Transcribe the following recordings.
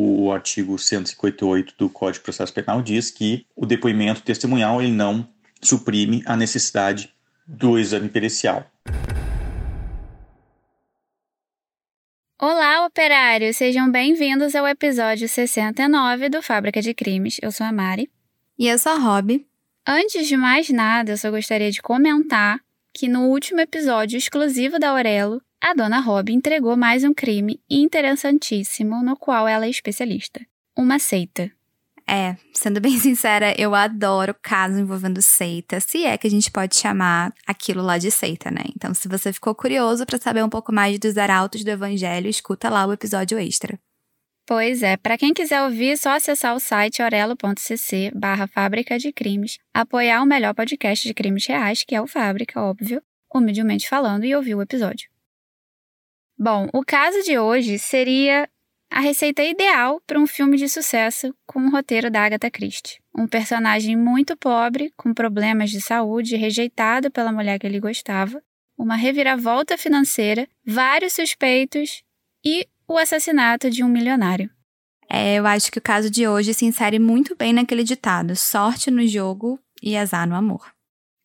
o artigo 158 do Código de Processo Penal diz que o depoimento testemunhal ele não suprime a necessidade do exame pericial. Olá, operários! Sejam bem-vindos ao episódio 69 do Fábrica de Crimes. Eu sou a Mari. E eu sou a Rob. Antes de mais nada, eu só gostaria de comentar que no último episódio exclusivo da Aurelo, a dona Rob entregou mais um crime interessantíssimo no qual ela é especialista: uma seita. É, sendo bem sincera, eu adoro casos envolvendo seita, se é que a gente pode chamar aquilo lá de seita, né? Então, se você ficou curioso para saber um pouco mais dos arautos do evangelho, escuta lá o episódio extra. Pois é, para quem quiser ouvir, é só acessar o site orelo.cc barra Fábrica de Crimes, apoiar o melhor podcast de crimes reais, que é o Fábrica, óbvio, humildemente falando, e ouvir o episódio. Bom, o caso de hoje seria a receita ideal para um filme de sucesso com o roteiro da Agatha Christie. Um personagem muito pobre, com problemas de saúde, rejeitado pela mulher que ele gostava, uma reviravolta financeira, vários suspeitos e o assassinato de um milionário. É, eu acho que o caso de hoje se insere muito bem naquele ditado: sorte no jogo e azar no amor.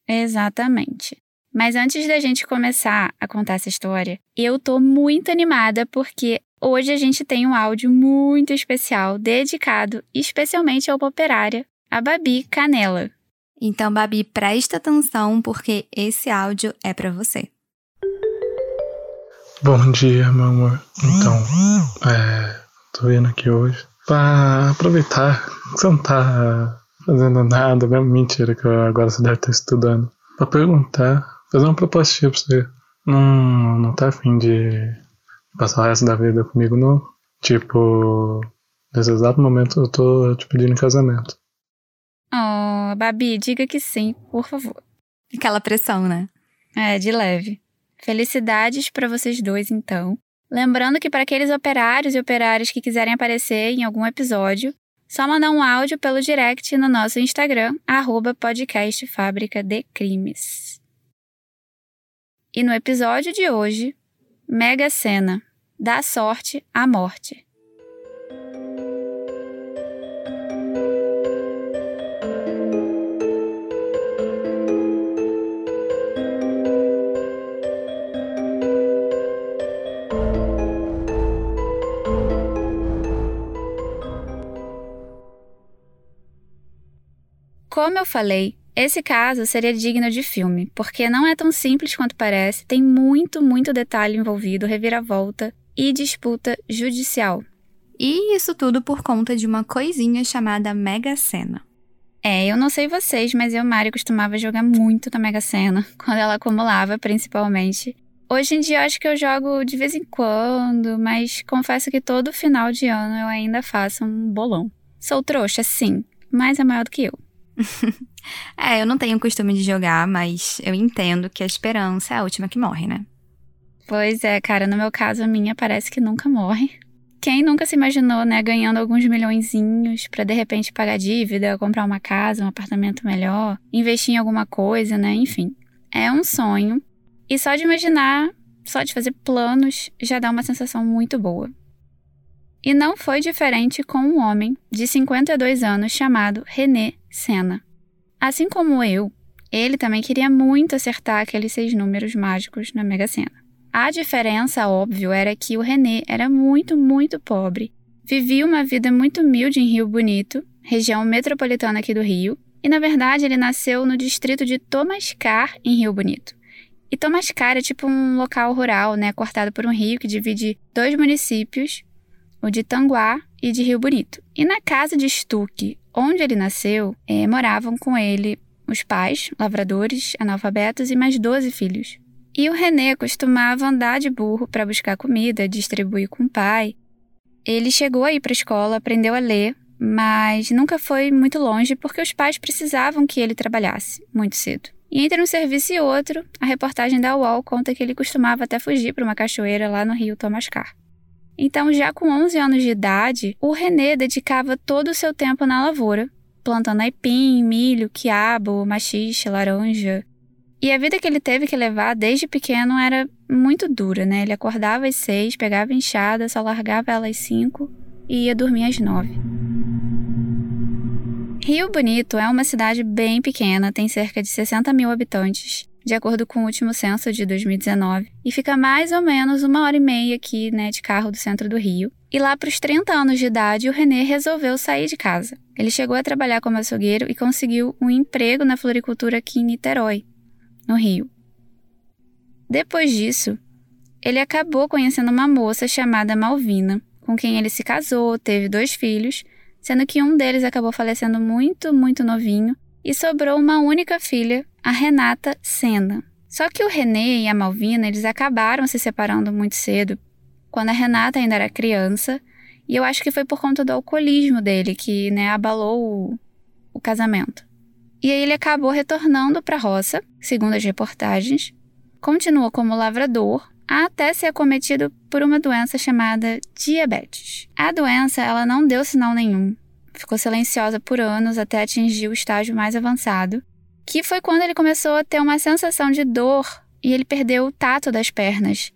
Exatamente. Mas antes da gente começar a contar essa história, eu tô muito animada porque hoje a gente tem um áudio muito especial dedicado especialmente ao operária, a Babi Canela. Então, Babi, presta atenção porque esse áudio é para você. Bom dia, meu amor. Então, é, tô vindo aqui hoje pra aproveitar que você não tá fazendo nada, mesmo mentira que agora você deve estar estudando, pra perguntar fazer uma proposta pra você. Não, não tá afim de passar o resto da vida comigo, não? Tipo, nesse exato momento eu tô te pedindo em casamento. Oh, Babi, diga que sim, por favor. Aquela pressão, né? É, de leve. Felicidades para vocês dois, então. Lembrando que para aqueles operários e operárias que quiserem aparecer em algum episódio, só mandar um áudio pelo direct no nosso Instagram, arroba podcast Fábrica de Crimes. E no episódio de hoje, Mega Sena, da sorte à morte. Como eu falei, esse caso seria digno de filme, porque não é tão simples quanto parece, tem muito, muito detalhe envolvido, reviravolta e disputa judicial. E isso tudo por conta de uma coisinha chamada Mega Sena. É, eu não sei vocês, mas eu Mari costumava jogar muito na Mega Sena, quando ela acumulava, principalmente. Hoje em dia eu acho que eu jogo de vez em quando, mas confesso que todo final de ano eu ainda faço um bolão. Sou trouxa, sim, mas é maior do que eu. é, eu não tenho costume de jogar, mas eu entendo que a esperança é a última que morre, né? Pois é, cara, no meu caso a minha parece que nunca morre. Quem nunca se imaginou, né, ganhando alguns milhõeszinhos para de repente pagar dívida, comprar uma casa, um apartamento melhor, investir em alguma coisa, né? Enfim, é um sonho. E só de imaginar, só de fazer planos, já dá uma sensação muito boa. E não foi diferente com um homem de 52 anos chamado René Senna. Assim como eu, ele também queria muito acertar aqueles seis números mágicos na Mega Sena. A diferença, óbvio, era que o René era muito, muito pobre, vivia uma vida muito humilde em Rio Bonito, região metropolitana aqui do Rio, e na verdade ele nasceu no distrito de Tomascar, em Rio Bonito. E Tomascar é tipo um local rural, né, cortado por um rio que divide dois municípios, o de Tanguá e de Rio Bonito. E na casa de Stuque, onde ele nasceu, é, moravam com ele os pais, lavradores, analfabetos e mais 12 filhos. E o René costumava andar de burro para buscar comida, distribuir com o pai. Ele chegou a ir para a escola, aprendeu a ler, mas nunca foi muito longe porque os pais precisavam que ele trabalhasse muito cedo. E entre um serviço e outro, a reportagem da UOL conta que ele costumava até fugir para uma cachoeira lá no rio Tomascar. Então, já com 11 anos de idade, o René dedicava todo o seu tempo na lavoura, plantando aipim, milho, quiabo, machixe, laranja. E a vida que ele teve que levar desde pequeno era muito dura, né? Ele acordava às seis, pegava enxada, só largava ela às cinco e ia dormir às 9. Rio Bonito é uma cidade bem pequena, tem cerca de 60 mil habitantes, de acordo com o último censo de 2019, e fica mais ou menos uma hora e meia aqui, né, de carro do centro do Rio. E lá para os 30 anos de idade, o René resolveu sair de casa. Ele chegou a trabalhar como açougueiro e conseguiu um emprego na floricultura aqui em Niterói, no Rio. Depois disso, ele acabou conhecendo uma moça chamada Malvina, com quem ele se casou, teve dois filhos, sendo que um deles acabou falecendo muito, muito novinho, e sobrou uma única filha, a Renata Senna. Só que o René e a Malvina, eles acabaram se separando muito cedo, quando a Renata ainda era criança, e eu acho que foi por conta do alcoolismo dele que, né, abalou o, o casamento. E aí ele acabou retornando para a roça, segundo as reportagens, continuou como lavrador até ser acometido por uma doença chamada diabetes. A doença ela não deu sinal nenhum, ficou silenciosa por anos até atingir o estágio mais avançado, que foi quando ele começou a ter uma sensação de dor e ele perdeu o tato das pernas,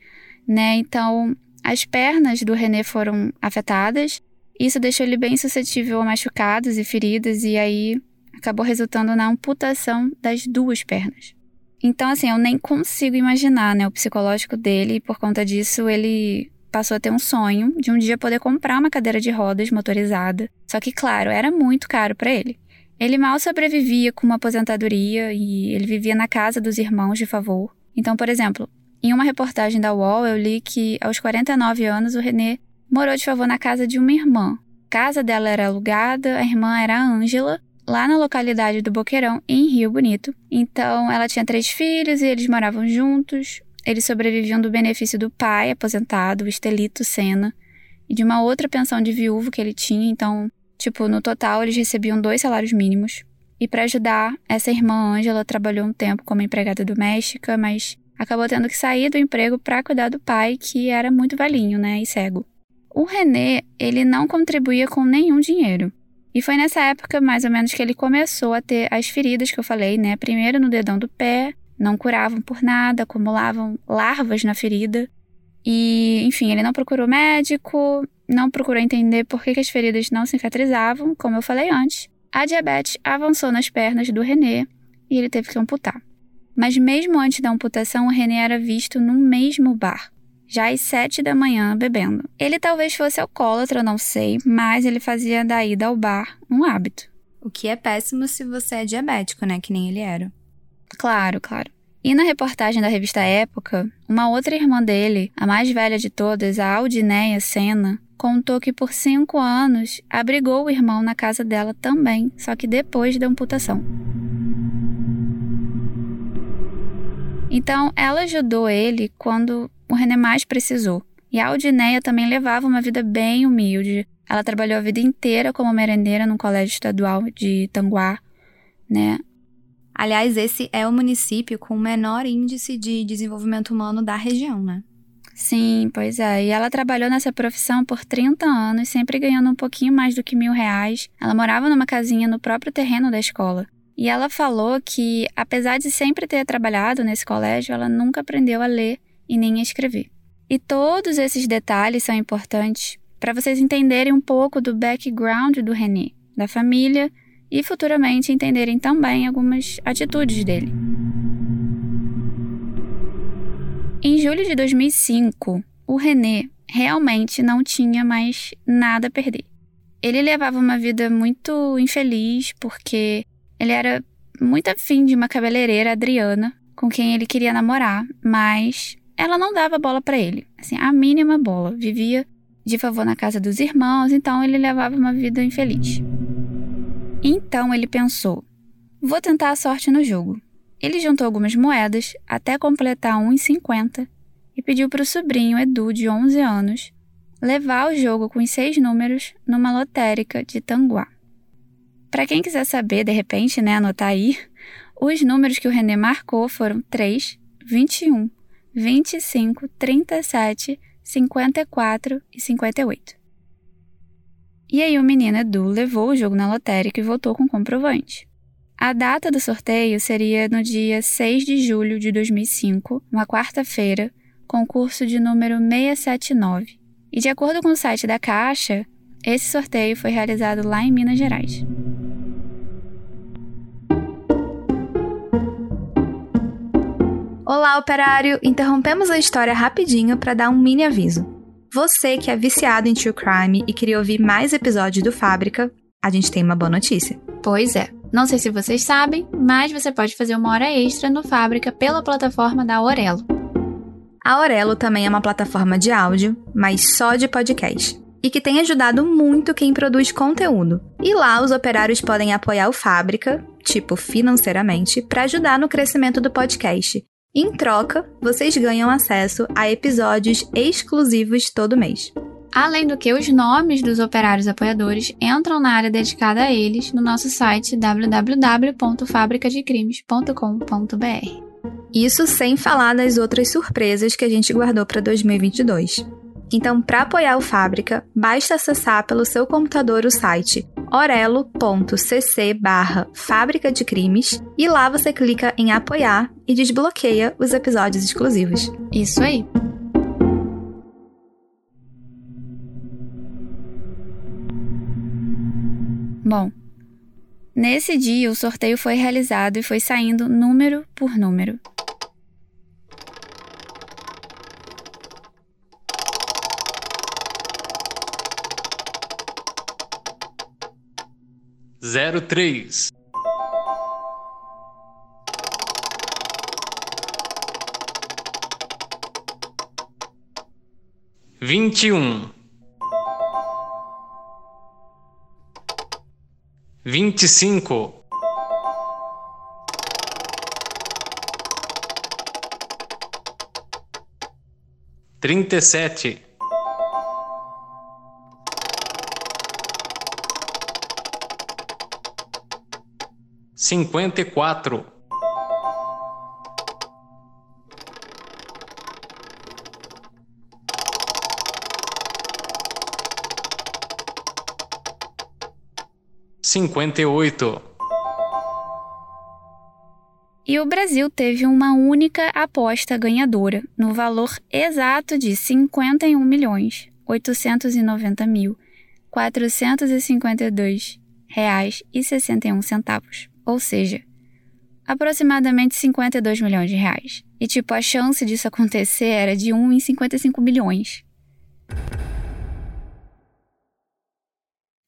né? Então, as pernas do René foram afetadas. Isso deixou ele bem suscetível a machucados e feridas e aí acabou resultando na amputação das duas pernas. Então, assim, eu nem consigo imaginar, né, o psicológico dele, e por conta disso ele passou a ter um sonho de um dia poder comprar uma cadeira de rodas motorizada. Só que, claro, era muito caro para ele. Ele mal sobrevivia com uma aposentadoria e ele vivia na casa dos irmãos de favor. Então, por exemplo, em uma reportagem da UOL eu li que aos 49 anos o René morou de favor na casa de uma irmã. A casa dela era alugada, a irmã era a Ângela lá na localidade do Boqueirão, em Rio Bonito. Então, ela tinha três filhos e eles moravam juntos. Eles sobreviviam do benefício do pai aposentado, o Estelito Sena, e de uma outra pensão de viúvo que ele tinha. Então, tipo, no total eles recebiam dois salários mínimos. E para ajudar, essa irmã Ângela trabalhou um tempo como empregada doméstica, mas acabou tendo que sair do emprego para cuidar do pai, que era muito velhinho, né, e cego. O René, ele não contribuía com nenhum dinheiro. E foi nessa época, mais ou menos, que ele começou a ter as feridas que eu falei, né? Primeiro no dedão do pé, não curavam por nada, acumulavam larvas na ferida. E, enfim, ele não procurou médico, não procurou entender por que, que as feridas não cicatrizavam, como eu falei antes. A diabetes avançou nas pernas do René e ele teve que amputar. Mas mesmo antes da amputação, o René era visto no mesmo bar já às sete da manhã bebendo. Ele talvez fosse alcoólatra, não sei, mas ele fazia da ida ao bar um hábito. O que é péssimo se você é diabético, né? Que nem ele era. Claro, claro. E na reportagem da revista Época, uma outra irmã dele, a mais velha de todas, a Aldineia Senna, contou que por cinco anos abrigou o irmão na casa dela também, só que depois da amputação. Então, ela ajudou ele quando o René mais precisou. E a Aldineia também levava uma vida bem humilde. Ela trabalhou a vida inteira como merendeira no colégio estadual de Tanguá, né? Aliás, esse é o município com o menor índice de desenvolvimento humano da região, né? Sim, pois é. E ela trabalhou nessa profissão por 30 anos, sempre ganhando um pouquinho mais do que mil reais. Ela morava numa casinha no próprio terreno da escola. E ela falou que, apesar de sempre ter trabalhado nesse colégio, ela nunca aprendeu a ler e nem a escrever. E todos esses detalhes são importantes para vocês entenderem um pouco do background do René, da família e futuramente entenderem também algumas atitudes dele. Em julho de 2005, o René realmente não tinha mais nada a perder. Ele levava uma vida muito infeliz porque ele era muito afim de uma cabeleireira, Adriana, com quem ele queria namorar, mas ela não dava bola para ele, assim, a mínima bola. Vivia de favor na casa dos irmãos, então ele levava uma vida infeliz. Então ele pensou: vou tentar a sorte no jogo. Ele juntou algumas moedas até completar 1,50 e pediu para o sobrinho Edu, de 11 anos, levar o jogo com os seis números numa lotérica de Tanguá. Para quem quiser saber, de repente, né, anotar aí, os números que o René marcou foram 3, 21, 25, 37, 54 e 58. E aí o menino Edu levou o jogo na lotérica e voltou com comprovante. A data do sorteio seria no dia 6 de julho de 2005, uma quarta-feira, concurso de número 679. E de acordo com o site da Caixa, Esse sorteio foi realizado lá em Minas Gerais. Olá, operário! Interrompemos a história rapidinho para dar um mini aviso. Você que é viciado em true crime e queria ouvir mais episódios do Fábrica, a gente tem uma boa notícia. Pois é. Não sei se vocês sabem, mas você pode fazer uma hora extra no Fábrica pela plataforma da Aurelo. A Aurelo também é uma plataforma de áudio, mas só de podcast. E que tem ajudado muito quem produz conteúdo. E lá os operários podem apoiar o Fábrica, tipo financeiramente, para ajudar no crescimento do podcast. Em troca, vocês ganham acesso a episódios exclusivos todo mês. Além do que, os nomes dos operários apoiadores entram na área dedicada a eles no nosso site www.fabricadecrimes.com.br. Isso sem falar das outras surpresas que a gente guardou para 2022. Então, para apoiar o Fábrica, basta acessar pelo seu computador o site orelo.cc barra Fábrica de Crimes e lá você clica em apoiar e desbloqueia os episódios exclusivos. Isso aí! Bom, nesse dia o sorteio foi realizado e foi saindo número por número. Zero três. Vinte e um. vinte e cinco, trinta e sete, cinquenta e quatro, cinquenta e oito. E o Brasil teve uma única aposta ganhadora, no valor exato de 51 milhões 890 mil 452 reais e 61 centavos, ou seja, aproximadamente 52 milhões de reais. E tipo, a chance disso acontecer era de 1 em 55 milhões.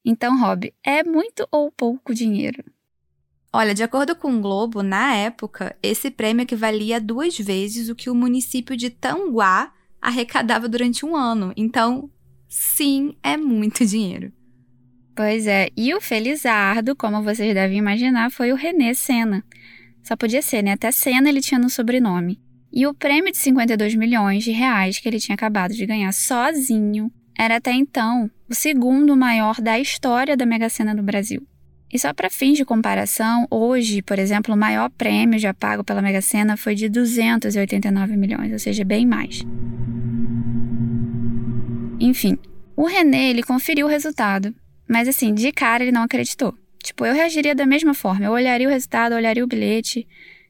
Então, Rob, é muito ou pouco dinheiro? Olha, de acordo com o Globo, na época, esse prêmio equivalia duas vezes o que o município de Tanguá arrecadava durante um ano. Então, sim, é muito dinheiro. Pois é, e o Felizardo, como vocês devem imaginar, foi o René Senna. Só podia ser, né? Até Senna ele tinha no sobrenome. E o prêmio de 52 milhões de reais que ele tinha acabado de ganhar sozinho era até então o segundo maior da história da Mega Sena no Brasil. E só para fins de comparação, hoje, por exemplo, o maior prêmio já pago pela Mega Sena foi de 289 milhões, ou seja, bem mais. Enfim, o René ele conferiu o resultado, mas assim, de cara ele não acreditou. Tipo, eu reagiria da mesma forma, eu olharia o resultado, olharia o bilhete,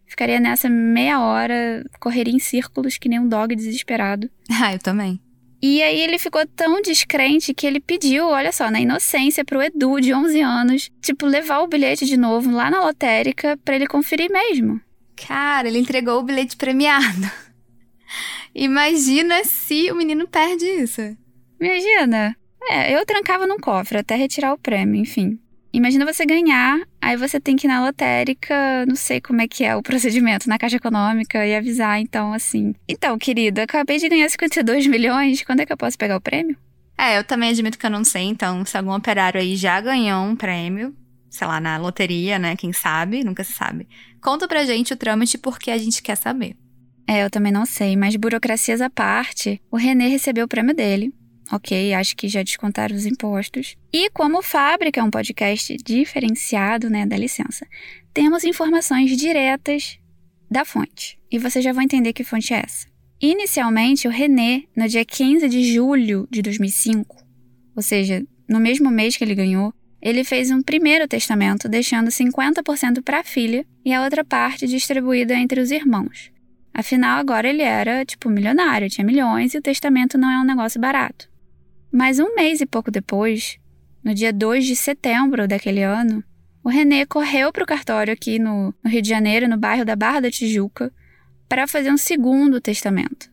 ficaria nessa meia hora, correria em círculos que nem um dog desesperado. Ah, eu também. E aí ele ficou tão descrente que ele pediu, olha só, na inocência pro Edu de 11 anos, tipo, levar o bilhete de novo lá na lotérica para ele conferir mesmo. Cara, ele entregou o bilhete premiado. Imagina se o menino perde isso. Imagina. É, eu trancava num cofre até retirar o prêmio, enfim. Imagina você ganhar, aí você tem que ir na lotérica, não sei como é que é o procedimento na Caixa Econômica e avisar, então, assim. Então, querido, acabei de ganhar 52 milhões, quando é que eu posso pegar o prêmio? É, eu também admito que eu não sei, então, se algum operário aí já ganhou um prêmio, sei lá, na loteria, né? Quem sabe, nunca se sabe. Conta pra gente o trâmite porque a gente quer saber. É, eu também não sei, mas burocracias à parte, o René recebeu o prêmio dele, ok, acho que já descontaram os impostos. E como Fábrica é um podcast diferenciado, né, da licença, temos informações diretas da fonte. E vocês já vão entender que fonte é essa. Inicialmente, o René, no dia 15 de julho de 2005, ou seja, no mesmo mês que ele ganhou, ele fez um primeiro testamento deixando 50% para a filha e a outra parte distribuída entre os irmãos. Afinal, agora ele era, tipo, milionário, tinha milhões e o testamento não é um negócio barato. Mas um mês e pouco depois, no dia 2 de setembro daquele ano, o René correu para o cartório aqui no, no Rio de Janeiro, no bairro da Barra da Tijuca, para fazer um segundo testamento.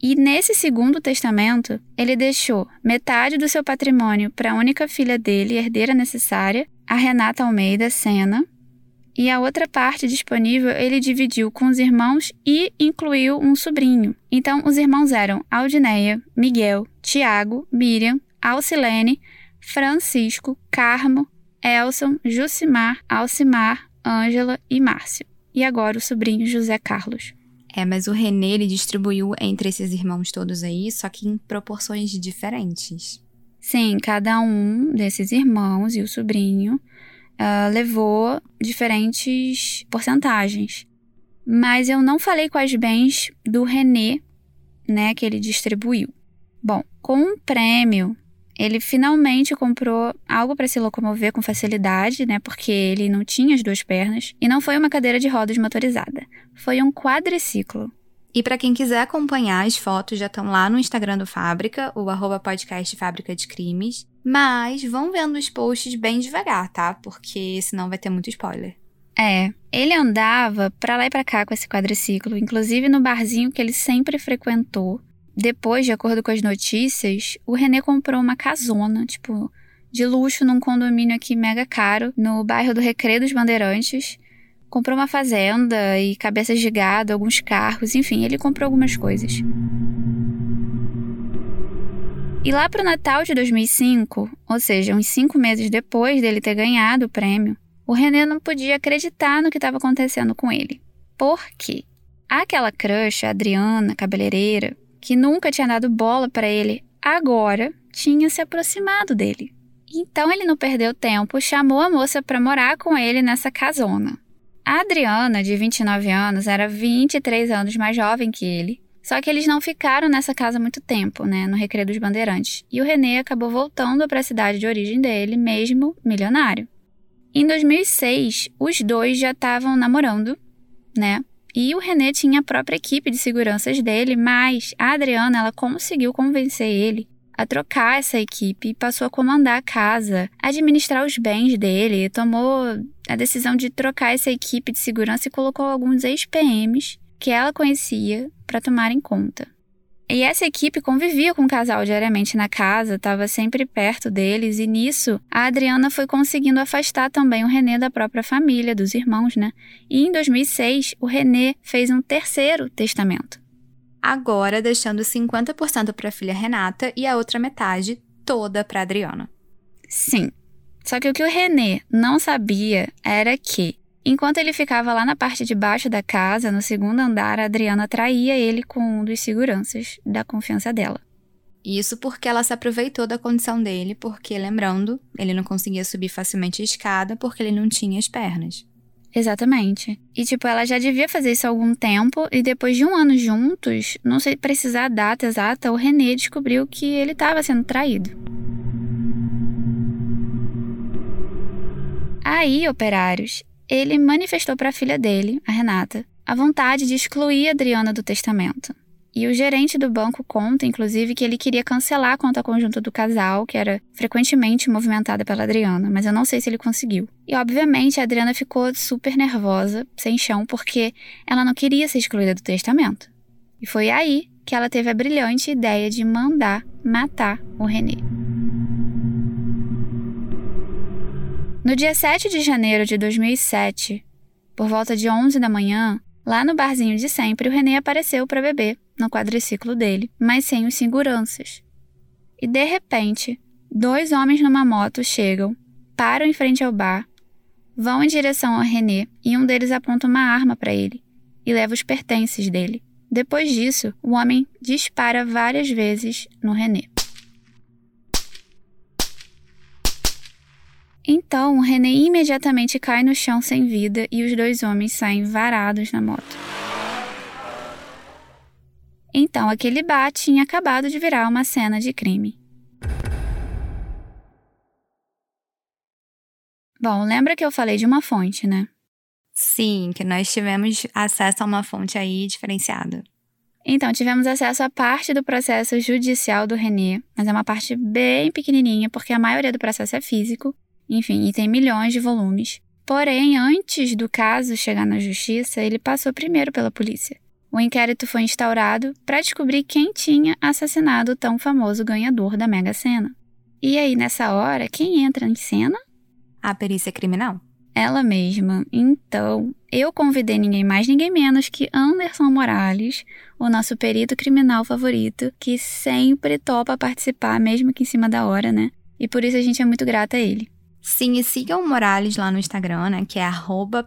E nesse segundo testamento, ele deixou metade do seu patrimônio para a única filha dele, herdeira necessária, a Renata Almeida Sena, e a outra parte disponível ele dividiu com os irmãos e incluiu um sobrinho. Então, os irmãos eram Aldineia, Miguel, Tiago, Miriam, Alcilene, Francisco, Carmo, Elson, Jucimar, Alcimar, Ângela e Márcio. E agora o sobrinho José Carlos. É, mas o René ele distribuiu entre esses irmãos todos aí, só que em proporções diferentes. Sim, cada um desses irmãos e o sobrinho uh, levou diferentes porcentagens. Mas eu não falei quais bens do René, né, que ele distribuiu. Bom, com um prêmio ele finalmente comprou algo para se locomover com facilidade, né? Porque ele não tinha as duas pernas. E não foi uma cadeira de rodas motorizada. Foi um quadriciclo. E para quem quiser acompanhar, as fotos já estão lá no Instagram do Fábrica, o arroba podcast Fábrica de Crimes. Mas vão vendo os posts bem devagar, tá? Porque senão vai ter muito spoiler. É, ele andava para lá e para cá com esse quadriciclo, inclusive no barzinho que ele sempre frequentou, depois, de acordo com as notícias, o René comprou uma casona, tipo, de luxo num condomínio aqui mega caro, no bairro do Recreio dos Bandeirantes. Comprou uma fazenda e cabeças de gado, alguns carros, enfim, ele comprou algumas coisas. E lá pro Natal de 2005, ou seja, uns cinco meses depois dele ter ganhado o prêmio, o René não podia acreditar no que estava acontecendo com ele. Por quê? Aquela crush, a Adriana, cabeleireira, que nunca tinha dado bola para ele, agora tinha se aproximado dele. Então ele não perdeu tempo, chamou a moça para morar com ele nessa casona. A Adriana, de 29 anos, era 23 anos mais jovem que ele. Só que eles não ficaram nessa casa muito tempo, né, no Recreio dos Bandeirantes. E o René acabou voltando para a cidade de origem dele, mesmo milionário. Em 2006, os dois já estavam namorando, né? E o René tinha a própria equipe de seguranças dele, mas a Adriana ela conseguiu convencer ele a trocar essa equipe e passou a comandar a casa, administrar os bens dele, tomou a decisão de trocar essa equipe de segurança e colocou alguns ex-PMs que ela conhecia para tomarem conta. E essa equipe convivia com o casal diariamente na casa, estava sempre perto deles, e nisso a Adriana foi conseguindo afastar também o René da própria família, dos irmãos, né? E em 2006, o René fez um terceiro testamento. Agora deixando 50% para a filha Renata e a outra metade toda para Adriana. Sim. Só que o que o René não sabia era que Enquanto ele ficava lá na parte de baixo da casa, no segundo andar, a Adriana traía ele com um dos seguranças da confiança dela. Isso porque ela se aproveitou da condição dele, porque, lembrando, ele não conseguia subir facilmente a escada porque ele não tinha as pernas. Exatamente. E, tipo, ela já devia fazer isso há algum tempo, e depois de um ano juntos, não sei precisar a data exata, o René descobriu que ele estava sendo traído. Aí, operários, ele manifestou para a filha dele, a Renata, a vontade de excluir Adriana do testamento. E o gerente do banco conta, inclusive, que ele queria cancelar a conta conjunta do casal, que era frequentemente movimentada pela Adriana, mas eu não sei se ele conseguiu. E, obviamente, a Adriana ficou super nervosa, sem chão, porque ela não queria ser excluída do testamento. E foi aí que ela teve a brilhante ideia de mandar matar o René. No dia 7 de janeiro de 2007, por volta de 11 da manhã, lá no barzinho de sempre, o René apareceu para beber no quadriciclo dele, mas sem os seguranças. E de repente, dois homens numa moto chegam, param em frente ao bar, vão em direção ao René e um deles aponta uma arma para ele e leva os pertences dele. Depois disso, o homem dispara várias vezes no René. Então, o René imediatamente cai no chão sem vida e os dois homens saem varados na moto. Então, aquele bar tinha acabado de virar uma cena de crime. Bom, lembra que eu falei de uma fonte, né? Sim, que nós tivemos acesso a uma fonte aí diferenciada. Então, tivemos acesso a parte do processo judicial do René, mas é uma parte bem pequenininha, porque a maioria do processo é físico, enfim, e tem milhões de volumes. Porém, antes do caso chegar na justiça, ele passou primeiro pela polícia. O inquérito foi instaurado para descobrir quem tinha assassinado o tão famoso ganhador da Mega Sena. E aí, nessa hora, quem entra em cena? A perícia criminal. Ela mesma. Então, eu convidei ninguém mais, ninguém menos que Anderson Morales, o nosso perito criminal favorito, que sempre topa participar, mesmo que em cima da hora, né? E por isso a gente é muito grata a ele. Sim, e sigam o Morales lá no Instagram, né? Que é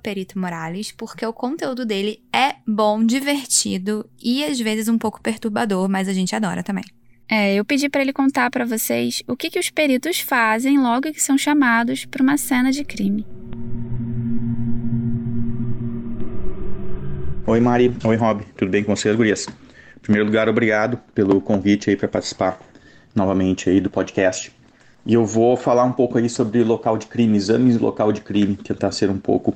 Perito Morales, porque o conteúdo dele é bom, divertido e às vezes um pouco perturbador, mas a gente adora também. É, eu pedi para ele contar para vocês o que, que os peritos fazem logo que são chamados para uma cena de crime. Oi, Mari. Oi, Rob. Tudo bem com vocês, gurias? Em primeiro lugar, obrigado pelo convite aí para participar novamente aí do podcast. E eu vou falar um pouco aí sobre local de crime, exames de local de crime, tentar ser um pouco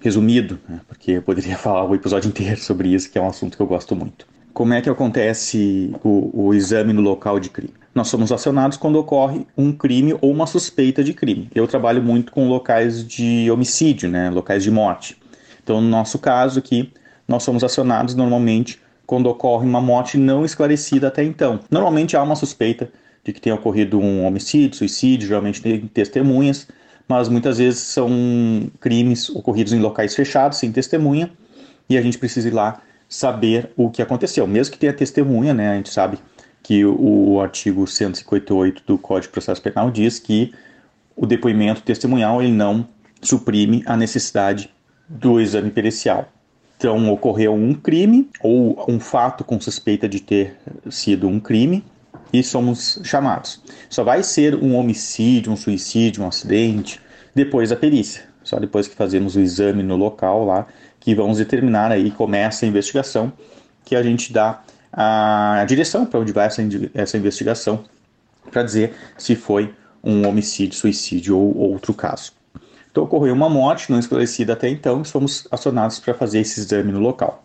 resumido, né? porque eu poderia falar o episódio inteiro sobre isso, que é um assunto que eu gosto muito. Como é que acontece o, o exame no local de crime? Nós somos acionados quando ocorre um crime ou uma suspeita de crime. Eu trabalho muito com locais de homicídio, né? locais de morte. Então, no nosso caso aqui, nós somos acionados normalmente quando ocorre uma morte não esclarecida até então. Normalmente há uma suspeita de que tenha ocorrido um homicídio, suicídio, geralmente tem testemunhas, mas muitas vezes são crimes ocorridos em locais fechados, sem testemunha, e a gente precisa ir lá saber o que aconteceu. Mesmo que tenha testemunha, né, a gente sabe que o, o artigo 158 do Código de Processo Penal diz que o depoimento testemunhal ele não suprime a necessidade do exame pericial. Então, ocorreu um crime ou um fato com suspeita de ter sido um crime e somos chamados. Só vai ser um homicídio, um suicídio, um acidente depois da perícia. Só depois que fazemos o exame no local lá que vamos determinar aí, começa a investigação, que a gente dá a direção para onde vai essa, essa investigação para dizer se foi um homicídio, suicídio ou outro caso. Então ocorreu uma morte não esclarecida até então e fomos acionados para fazer esse exame no local.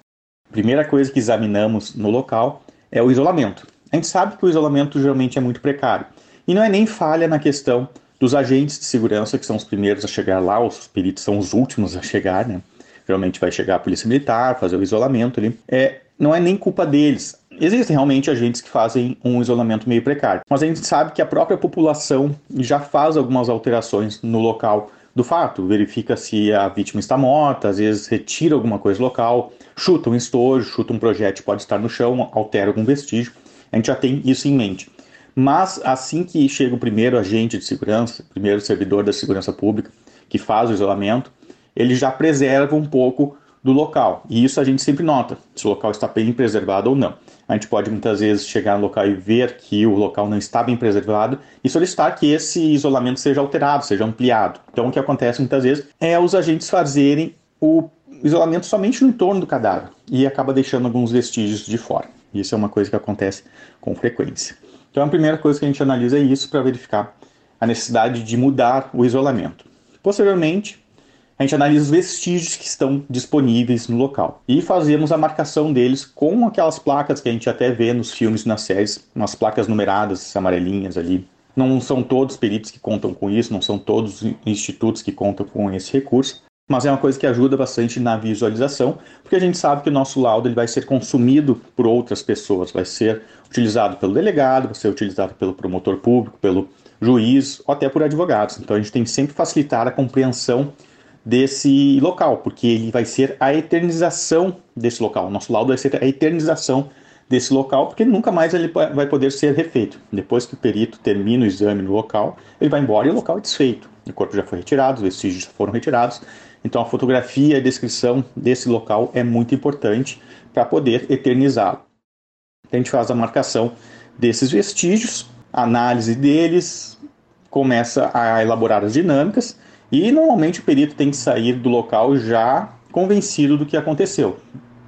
Primeira coisa que examinamos no local é o isolamento. A gente sabe que o isolamento geralmente é muito precário. E não é nem falha na questão dos agentes de segurança, que são os primeiros a chegar lá, os peritos são os últimos a chegar, né? Geralmente vai chegar a polícia militar, fazer o isolamento ali. É, não é nem culpa deles. Existem realmente agentes que fazem um isolamento meio precário, mas a gente sabe que a própria população já faz algumas alterações no local do fato, verifica se a vítima está morta, às vezes retira alguma coisa local, chuta um estojo, chuta um projétil, pode estar no chão, altera algum vestígio. A gente já tem isso em mente. Mas assim que chega o primeiro agente de segurança, primeiro servidor da segurança pública, que faz o isolamento, ele já preserva um pouco do local. E isso a gente sempre nota, se o local está bem preservado ou não. A gente pode muitas vezes chegar no local e ver que o local não está bem preservado e solicitar que esse isolamento seja alterado, seja ampliado. Então, o que acontece muitas vezes é os agentes fazerem o isolamento somente no entorno do cadáver e acaba deixando alguns vestígios de fora. Isso é uma coisa que acontece com frequência. Então, a primeira coisa que a gente analisa é isso para verificar a necessidade de mudar o isolamento. Posteriormente, a gente analisa os vestígios que estão disponíveis no local e fazemos a marcação deles com aquelas placas que a gente até vê nos filmes e nas séries, umas placas numeradas, amarelinhas ali. Não são todos peritos que contam com isso, não são todos os institutos que contam com esse recurso, mas é uma coisa que ajuda bastante na visualização, porque a gente sabe que o nosso laudo ele vai ser consumido por outras pessoas, vai ser utilizado pelo delegado, vai ser utilizado pelo promotor público, pelo juiz ou até por advogados. Então a gente tem que sempre facilitar a compreensão desse local, porque ele vai ser a eternização desse local. Nosso laudo vai ser a eternização desse local, porque nunca mais ele vai poder ser refeito. Depois que o perito termina o exame no local, ele vai embora e o local é desfeito. O corpo já foi retirado, os vestígios foram retirados. Então a fotografia e a descrição desse local é muito importante para poder eternizá-lo. Então, a gente faz a marcação desses vestígios, análise deles, começa a elaborar as dinâmicas e normalmente o perito tem que sair do local já convencido do que aconteceu.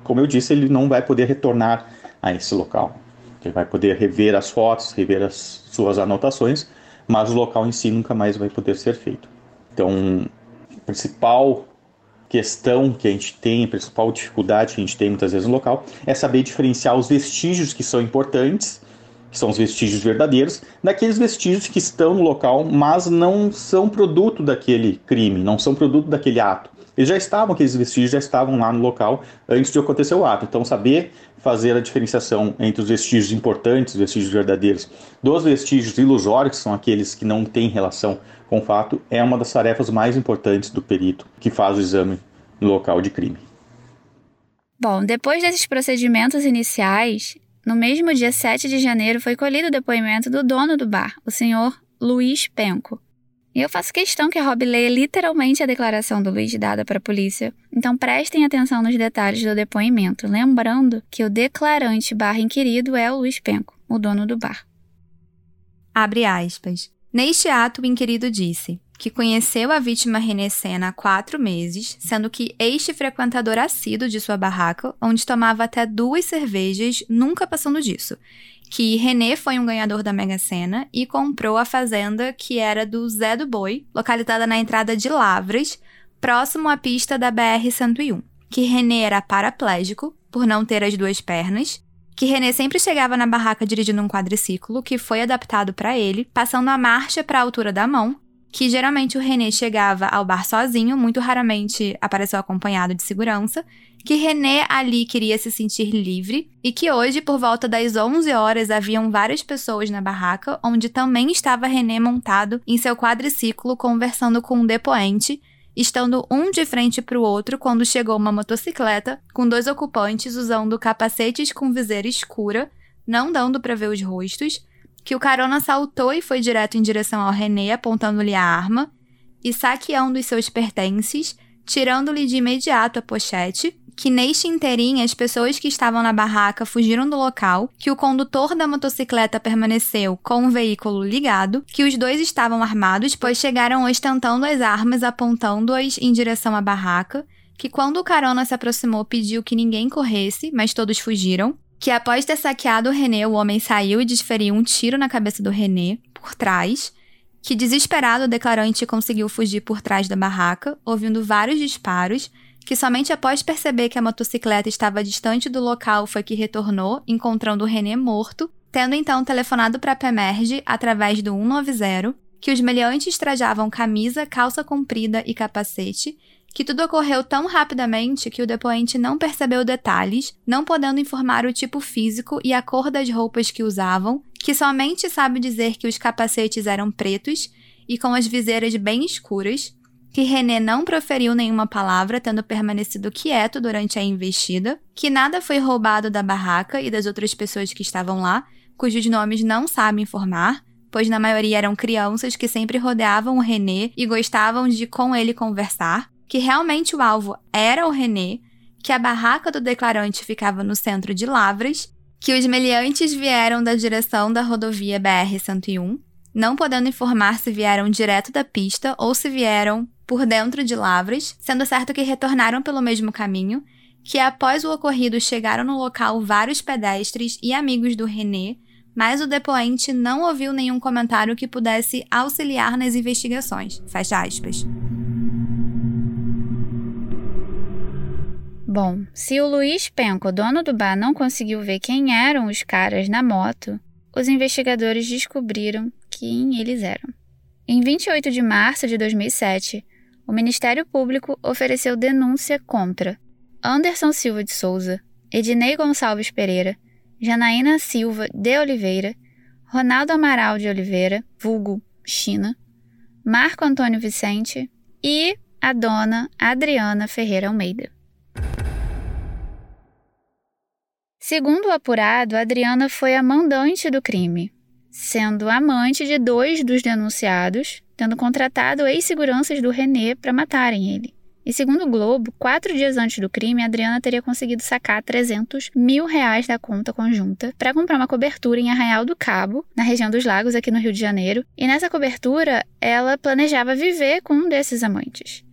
Como eu disse, ele não vai poder retornar a esse local. Ele vai poder rever as fotos, rever as suas anotações, mas o local em si nunca mais vai poder ser feito. Então, principal questão que a gente tem, a principal dificuldade que a gente tem muitas vezes no local, é saber diferenciar os vestígios que são importantes, que são os vestígios verdadeiros, daqueles vestígios que estão no local, mas não são produto daquele crime, não são produto daquele ato. Eles já estavam, aqueles vestígios já estavam lá no local antes de acontecer o ato. Então, saber fazer a diferenciação entre os vestígios importantes, os vestígios verdadeiros, dos vestígios ilusórios, que são aqueles que não têm relação com o fato, é uma das tarefas mais importantes do perito que faz o exame no local de crime. Bom, depois desses procedimentos iniciais, no mesmo dia 7 de janeiro foi colhido o depoimento do dono do bar, o senhor Luiz Penco. E eu faço questão que a Rob leia literalmente a declaração do Luiz dada para a polícia. Então prestem atenção nos detalhes do depoimento, lembrando que o declarante barra inquirido é o Luiz Penco, o dono do bar. Abre aspas. Neste ato, o inquirido disse que conheceu a vítima René Senna há quatro meses, sendo que este frequentador assíduo de sua barraca, onde tomava até duas cervejas, nunca passando disso. Que René foi um ganhador da Mega Sena e comprou a fazenda que era do Zé do Boi, localizada na entrada de Lavras, próximo à pista da BR-101. Que René era paraplégico, por não ter as duas pernas, que René sempre chegava na barraca dirigindo um quadriciclo que foi adaptado para ele, passando a marcha para a altura da mão, que geralmente o René chegava ao bar sozinho, muito raramente apareceu acompanhado de segurança, que René ali queria se sentir livre e que hoje, por volta das 11 horas, haviam várias pessoas na barraca, onde também estava René montado em seu quadriciclo conversando com um depoente, estando um de frente para o outro quando chegou uma motocicleta com dois ocupantes usando capacetes com viseira escura, não dando para ver os rostos, que o carona saltou e foi direto em direção ao René, apontando-lhe a arma e saqueando os seus pertences, tirando-lhe de imediato a pochete, que neste inteirinho as pessoas que estavam na barraca fugiram do local, que o condutor da motocicleta permaneceu com o veículo ligado, que os dois estavam armados, pois chegaram ostentando as armas apontando-as em direção à barraca, que quando o carona se aproximou pediu que ninguém corresse, mas todos fugiram, que após ter saqueado o René, o homem saiu e desferiu um tiro na cabeça do René, por trás, que desesperado o declarante conseguiu fugir por trás da barraca, ouvindo vários disparos, que somente após perceber que a motocicleta estava distante do local foi que retornou, encontrando o René morto, tendo então telefonado para a PEMERGE através do 190, que os meliantes trajavam camisa, calça comprida e capacete, que tudo ocorreu tão rapidamente que o depoente não percebeu detalhes, não podendo informar o tipo físico e a cor das roupas que usavam, que somente sabe dizer que os capacetes eram pretos e com as viseiras bem escuras, que René não proferiu nenhuma palavra, tendo permanecido quieto durante a investida, que nada foi roubado da barraca e das outras pessoas que estavam lá, cujos nomes não sabe informar, pois na maioria eram crianças que sempre rodeavam o René e gostavam de com ele conversar, que realmente o alvo era o René, que a barraca do declarante ficava no centro de Lavras, que os meliantes vieram da direção da rodovia BR-101, não podendo informar se vieram direto da pista ou se vieram por dentro de Lavras, sendo certo que retornaram pelo mesmo caminho, que após o ocorrido chegaram no local vários pedestres e amigos do René, mas o depoente não ouviu nenhum comentário que pudesse auxiliar nas investigações. Fecha aspas. Bom, se o Luiz Penco, dono do bar, não conseguiu ver quem eram os caras na moto, os investigadores descobriram quem eles eram. Em 28 de março de 2007, o Ministério Público ofereceu denúncia contra Anderson Silva de Souza, Ednei Gonçalves Pereira, Janaína Silva de Oliveira, Ronaldo Amaral de Oliveira, vulgo China, Marco Antônio Vicente e a dona Adriana Ferreira Almeida. Segundo o apurado, Adriana foi a mandante do crime, sendo amante de dois dos denunciados, tendo contratado ex-seguranças do René para matarem ele. E segundo o Globo, quatro dias antes do crime, Adriana teria conseguido sacar 300 mil reais da conta conjunta para comprar uma cobertura em Arraial do Cabo, na região dos Lagos, aqui no Rio de Janeiro. E nessa cobertura, ela planejava viver com um desses amantes.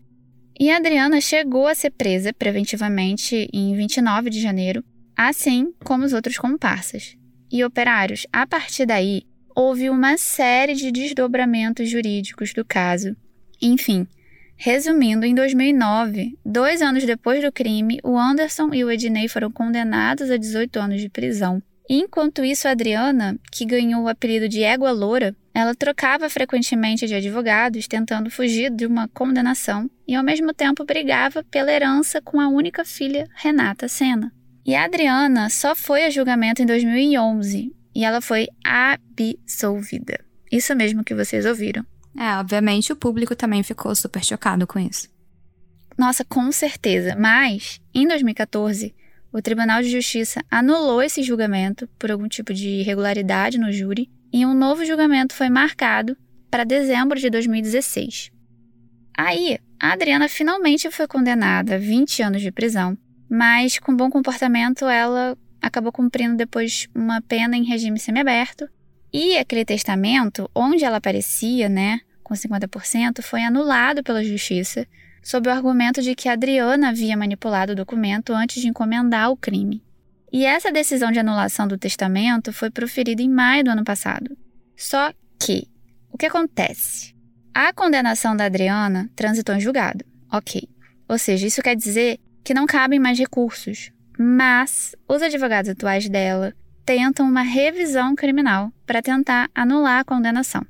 E Adriana chegou a ser presa preventivamente em 29 de janeiro, assim como os outros comparsas. E operários, a partir daí, houve uma série de desdobramentos jurídicos do caso. Enfim, Resumindo, em 2009, dois anos depois do crime, o Anderson e o Ednei foram condenados a 18 anos de prisão. Enquanto isso, a Adriana, que ganhou o apelido de Égua Loura, ela trocava frequentemente de advogados, tentando fugir de uma condenação, e ao mesmo tempo brigava pela herança com a única filha, Renata Senna. E a Adriana só foi a julgamento em 2011, e ela foi absolvida. Isso mesmo que vocês ouviram. É, obviamente o público também ficou super chocado com isso. Nossa, com certeza. Mas, em 2014, o Tribunal de Justiça anulou esse julgamento por algum tipo de irregularidade no júri e um novo julgamento foi marcado para dezembro de 2016. Aí, a Adriana finalmente foi condenada a 20 anos de prisão, mas com bom comportamento ela acabou cumprindo depois uma pena em regime semiaberto e aquele testamento, onde ela aparecia, né, com 50%, foi anulado pela justiça, sob o argumento de que Adriana havia manipulado o documento antes de encomendar o crime. E essa decisão de anulação do testamento foi proferida em maio do ano passado. Só que, o que acontece? A condenação da Adriana transitou em julgado. Ok. Ou seja, isso quer dizer que não cabem mais recursos. Mas os advogados atuais dela tentam uma revisão criminal para tentar anular a condenação.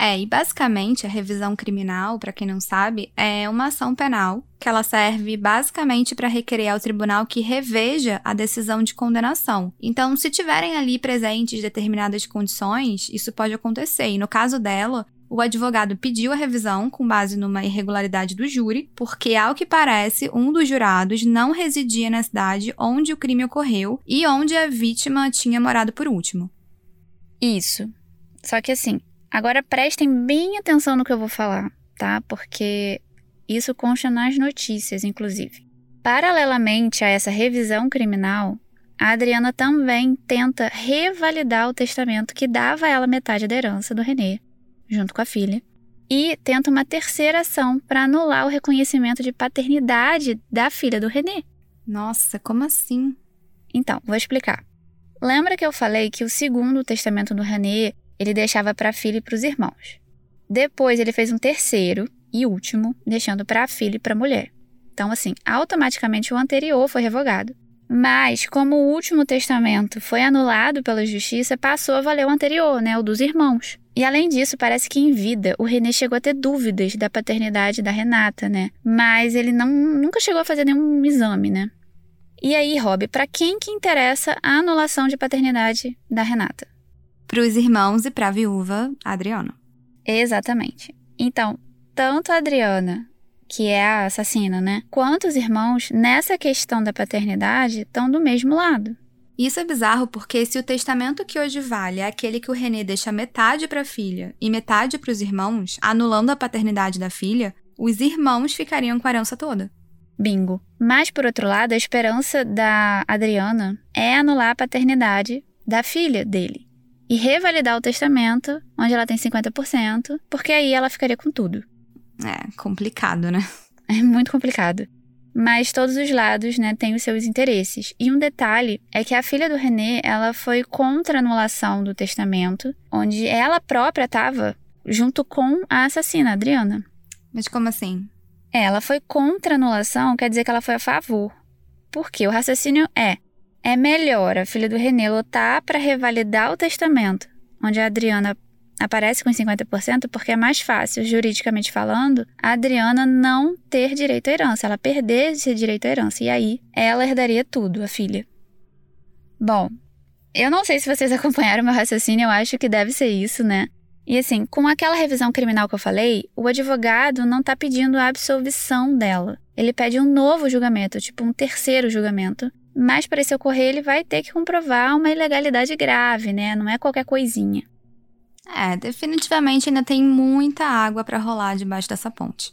É, e basicamente a revisão criminal, para quem não sabe, é uma ação penal que ela serve basicamente para requerer ao tribunal que reveja a decisão de condenação. Então, se tiverem ali presentes determinadas condições, isso pode acontecer. E no caso dela, o advogado pediu a revisão com base numa irregularidade do júri, porque, ao que parece, um dos jurados não residia na cidade onde o crime ocorreu e onde a vítima tinha morado por último. Isso. Só que assim, agora prestem bem atenção no que eu vou falar, tá? Porque isso consta nas notícias, inclusive. Paralelamente a essa revisão criminal, a Adriana também tenta revalidar o testamento que dava a ela metade da herança do René junto com a filha, e tenta uma terceira ação para anular o reconhecimento de paternidade da filha do René. Nossa, como assim? Então, vou explicar. Lembra que eu falei que o segundo testamento do René ele deixava para a filha e para os irmãos. Depois ele fez um terceiro e último, deixando para a filha e para a mulher. Então, assim, automaticamente o anterior foi revogado. Mas, como o último testamento foi anulado pela justiça, passou a valer o anterior, né, o dos irmãos. E além disso, parece que em vida o René chegou a ter dúvidas da paternidade da Renata, né? Mas ele não, nunca chegou a fazer nenhum exame, né? E aí, Rob, para quem que interessa a anulação de paternidade da Renata? Para os irmãos e para a viúva Adriana. Exatamente. Então, tanto a Adriana, que é a assassina, né, quanto os irmãos, nessa questão da paternidade, estão do mesmo lado. Isso é bizarro porque se o testamento que hoje vale é aquele que o René deixa metade para a filha e metade para os irmãos, anulando a paternidade da filha, os irmãos ficariam com a herança toda. Bingo. Mas, por outro lado, a esperança da Adriana é anular a paternidade da filha dele e revalidar o testamento, onde ela tem 50%, porque aí ela ficaria com tudo. É complicado, né? É muito complicado mas todos os lados, né, têm os seus interesses. E um detalhe é que a filha do René, ela foi contra a anulação do testamento, onde ela própria estava junto com a assassina, Adriana. Mas como assim? É, ela foi contra a anulação, quer dizer que ela foi a favor. Porque o raciocínio é: é melhor a filha do René lutar para revalidar o testamento, onde a Adriana aparece com 50% porque é mais fácil, juridicamente falando, a Adriana não ter direito à herança, ela perder esse direito à herança. E aí ela herdaria tudo, a filha. Bom, eu não sei se vocês acompanharam meu raciocínio, eu acho que deve ser isso, né? E assim, com aquela revisão criminal que eu falei, o advogado não está pedindo a absolvição dela. Ele pede um novo julgamento, tipo um terceiro julgamento. Mas para isso ocorrer, ele vai ter que comprovar uma ilegalidade grave, né? Não é qualquer coisinha. É, definitivamente ainda tem muita água para rolar debaixo dessa ponte.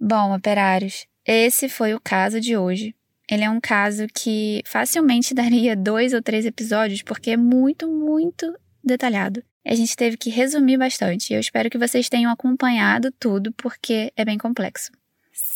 Bom, operários, esse foi o caso de hoje. Ele é um caso que facilmente daria dois ou três episódios, porque é muito, muito detalhado. A gente teve que resumir bastante. Eu espero que vocês tenham acompanhado tudo, porque é bem complexo.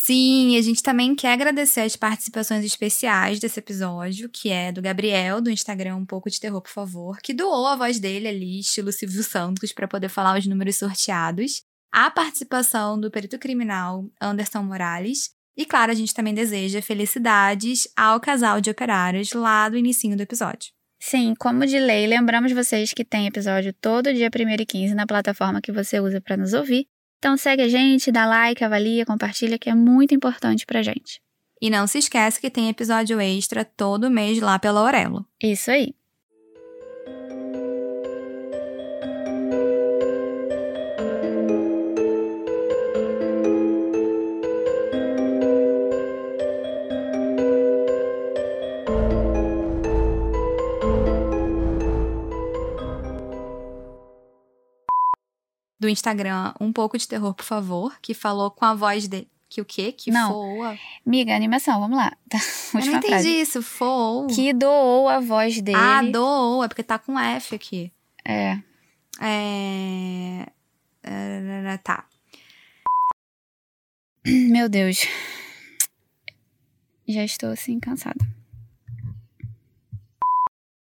Sim, a gente também quer agradecer as participações especiais desse episódio, que é do Gabriel, do Instagram Um Pouco de Terror, por favor, que doou a voz dele ali, estilo Silvio Santos, para poder falar os números sorteados. A participação do perito criminal Anderson Morales. E claro, a gente também deseja felicidades ao casal de operários lá do início do episódio. Sim, como de lei, lembramos vocês que tem episódio todo dia 1 e 15 na plataforma que você usa para nos ouvir. Então segue a gente, dá like, avalia, compartilha, que é muito importante pra gente. E não se esquece que tem episódio extra todo mês lá pela Aurelo. Isso aí. Do Instagram Um Pouco de Terror, por favor, que falou com a voz dele. Que o quê? Que Não. foa. Miga, animação, vamos lá. Eu não entendi frase. isso, foa. Que doou a voz dele. Ah, doou, é porque tá com F aqui. É. É... é, Tá. Meu Deus. Já estou assim cansada.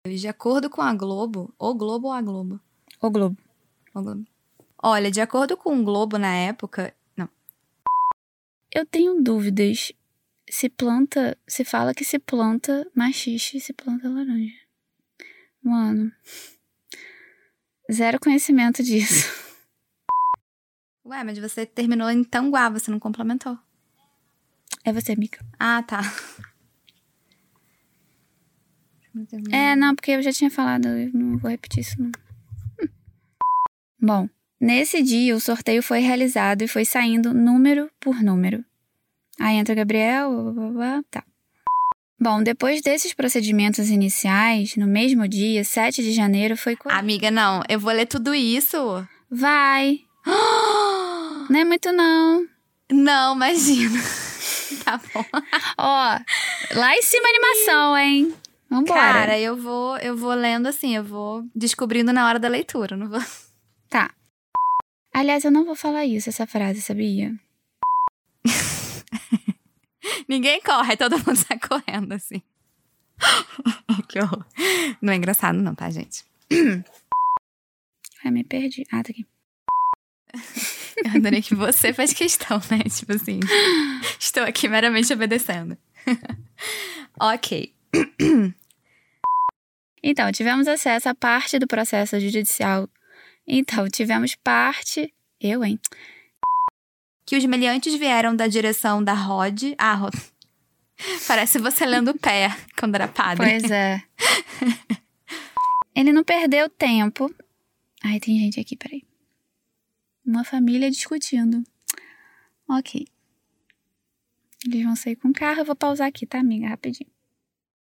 De acordo com a Globo, o Globo ou a Globo? O Globo. O Globo. Olha, de acordo com o Globo na época. Não. Eu tenho dúvidas. Se planta. Se fala que se planta machixe e se planta laranja. Mano. Zero conhecimento disso. Ué, mas você terminou em Tanguá, você não complementou. É você, Mica. Ah, tá. É, não, porque eu já tinha falado, eu não vou repetir isso, não. Hum. Bom, nesse dia o sorteio foi realizado e foi saindo número por número. Aí entra o Gabriel, blá, blá, blá, tá. Bom, depois desses procedimentos iniciais, no mesmo dia, 7 de janeiro, foi. Amiga, não, eu vou ler tudo isso. Vai! Não é muito, não. Não, imagina. tá bom. Ó, lá em cima a animação, hein? Vambora. Cara, eu vou, eu vou lendo assim, eu vou descobrindo na hora da leitura, não vou. Tá. Aliás, eu não vou falar isso, essa frase, sabia? Ninguém corre, todo mundo sai correndo assim. que horror. Não é engraçado não, tá, gente? Ai, me perdi. Ah, tá aqui. Eu adorei que você faz questão, né? Tipo assim, estou aqui meramente obedecendo. ok. Então, tivemos acesso a parte do processo judicial. Então, tivemos parte. Eu, hein? Que os meliantes vieram da direção da Rod. Ah, Rod. Parece você lendo o pé quando era padre. Pois é. Ele não perdeu tempo. Ai, tem gente aqui, peraí. Uma família discutindo. Ok. Eles vão sair com o carro. Eu vou pausar aqui, tá, amiga? Rapidinho.